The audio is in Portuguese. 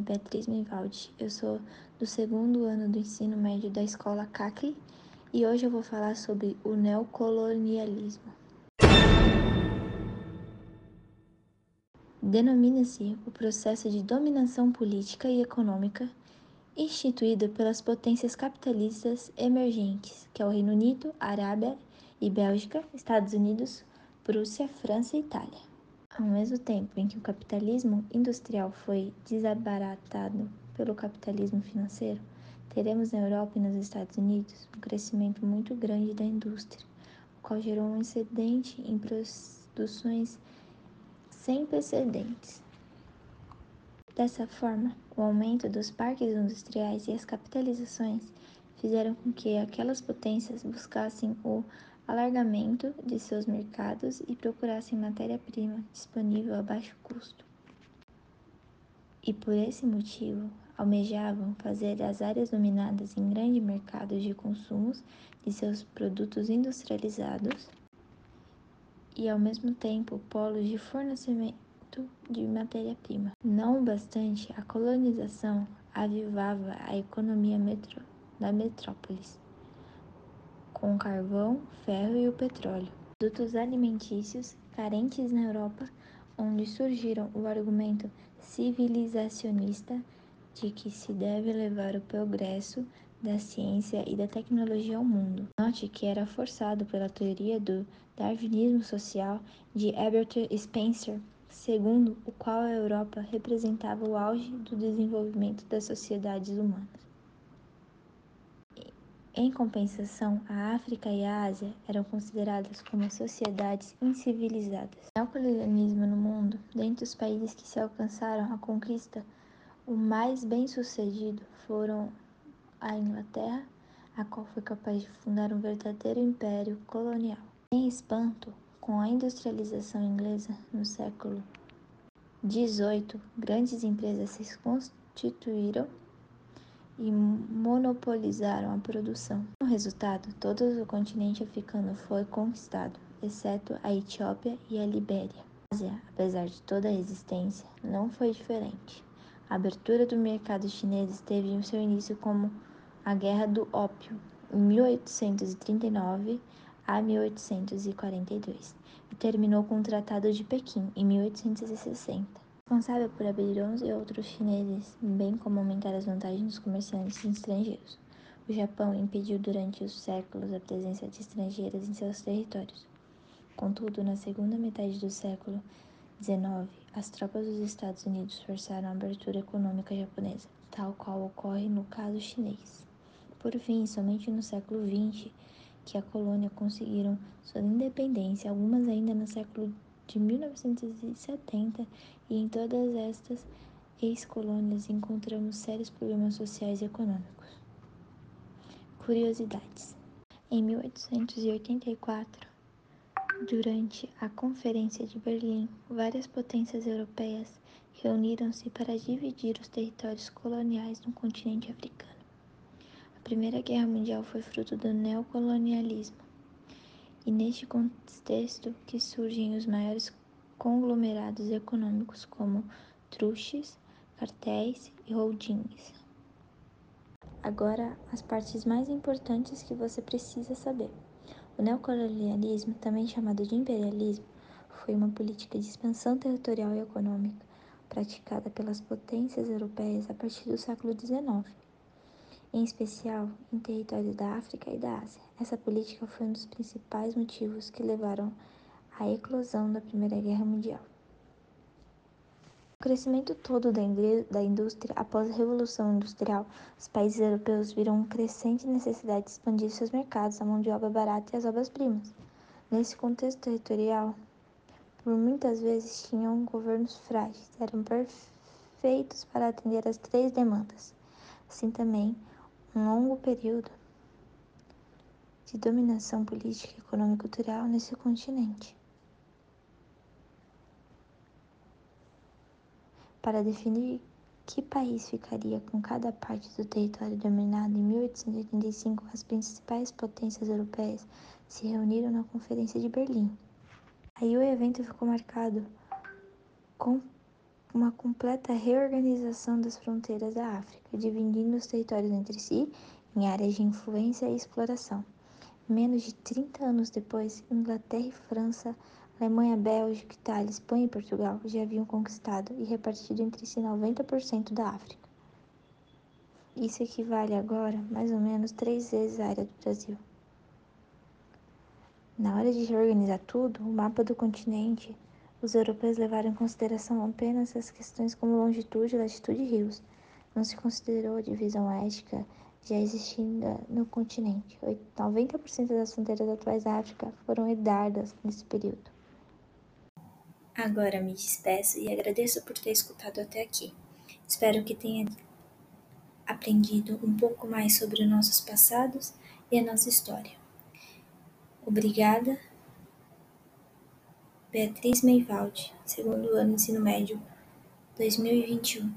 é Beatriz Mivaldi, eu sou do segundo ano do ensino médio da escola CACLE e hoje eu vou falar sobre o neocolonialismo. Denomina-se o processo de dominação política e econômica instituído pelas potências capitalistas emergentes, que é o Reino Unido, Arábia e Bélgica, Estados Unidos, Prússia, França e Itália. Ao mesmo tempo em que o capitalismo industrial foi desabaratado pelo capitalismo financeiro, teremos na Europa e nos Estados Unidos um crescimento muito grande da indústria, o qual gerou um excedente em produções sem precedentes. Dessa forma, o aumento dos parques industriais e as capitalizações fizeram com que aquelas potências buscassem o alargamento de seus mercados e procurassem matéria-prima disponível a baixo custo. E por esse motivo, almejavam fazer das áreas dominadas em grandes mercados de consumos de seus produtos industrializados e ao mesmo tempo polos de fornecimento de matéria-prima. Não bastante, a colonização avivava a economia metro da metrópolis com o carvão, ferro e o petróleo. Produtos alimentícios carentes na Europa, onde surgiram o argumento civilizacionista de que se deve levar o progresso da ciência e da tecnologia ao mundo. Note que era forçado pela teoria do darwinismo social de Herbert Spencer, segundo o qual a Europa representava o auge do desenvolvimento das sociedades humanas. Em compensação, a África e a Ásia eram consideradas como sociedades incivilizadas. O neocolonialismo no mundo, dentre os países que se alcançaram a conquista, o mais bem-sucedido foram a Inglaterra, a qual foi capaz de fundar um verdadeiro império colonial. Em espanto, com a industrialização inglesa no século XVIII, grandes empresas se constituíram e monopolizaram a produção. No resultado, todo o continente africano foi conquistado, exceto a Etiópia e a Libéria. A Ásia, apesar de toda a resistência, não foi diferente. A abertura do mercado chinês teve seu início como a Guerra do Ópio, em 1839 a 1842, e terminou com o Tratado de Pequim, em 1860 responsável por abrir 11 outros chineses, bem como aumentar as vantagens dos comerciantes estrangeiros. O Japão impediu durante os séculos a presença de estrangeiros em seus territórios. Contudo, na segunda metade do século XIX, as tropas dos Estados Unidos forçaram a abertura econômica japonesa, tal qual ocorre no caso chinês. Por fim, somente no século XX que a colônia conseguiram sua independência, algumas ainda no século de 1970 e em todas estas ex-colônias encontramos sérios problemas sociais e econômicos. Curiosidades: Em 1884, durante a Conferência de Berlim, várias potências europeias reuniram-se para dividir os territórios coloniais no continente africano. A Primeira Guerra Mundial foi fruto do neocolonialismo e neste contexto que surgem os maiores conglomerados econômicos como truches, cartéis e holdings. Agora, as partes mais importantes que você precisa saber. O neocolonialismo, também chamado de imperialismo, foi uma política de expansão territorial e econômica praticada pelas potências europeias a partir do século XIX em especial em territórios da África e da Ásia. Essa política foi um dos principais motivos que levaram à eclosão da Primeira Guerra Mundial. O crescimento todo da indústria após a Revolução Industrial, os países europeus viram uma crescente necessidade de expandir seus mercados, a mão de obra barata e as obras-primas. Nesse contexto territorial, por muitas vezes tinham governos frágeis, eram perfeitos para atender às três demandas. Assim também, um longo período de dominação política, econômica e cultural nesse continente. Para definir que país ficaria com cada parte do território dominado em 1885, as principais potências europeias se reuniram na Conferência de Berlim. Aí o evento ficou marcado com uma completa reorganização das fronteiras da África, dividindo os territórios entre si em áreas de influência e exploração. Menos de 30 anos depois, Inglaterra e França, Alemanha, Bélgica, Itália, Espanha e Portugal já haviam conquistado e repartido entre si 90% da África. Isso equivale agora mais ou menos três vezes a área do Brasil. Na hora de reorganizar tudo, o mapa do continente, os europeus levaram em consideração apenas as questões como longitude, latitude e rios. Não se considerou a divisão ética já existindo no continente. 90% das fronteiras atuais da África foram herdadas nesse período. Agora me despeço e agradeço por ter escutado até aqui. Espero que tenha aprendido um pouco mais sobre nossos passados e a nossa história. Obrigada. Beatriz Meivaldi, segundo ano ensino médio 2021.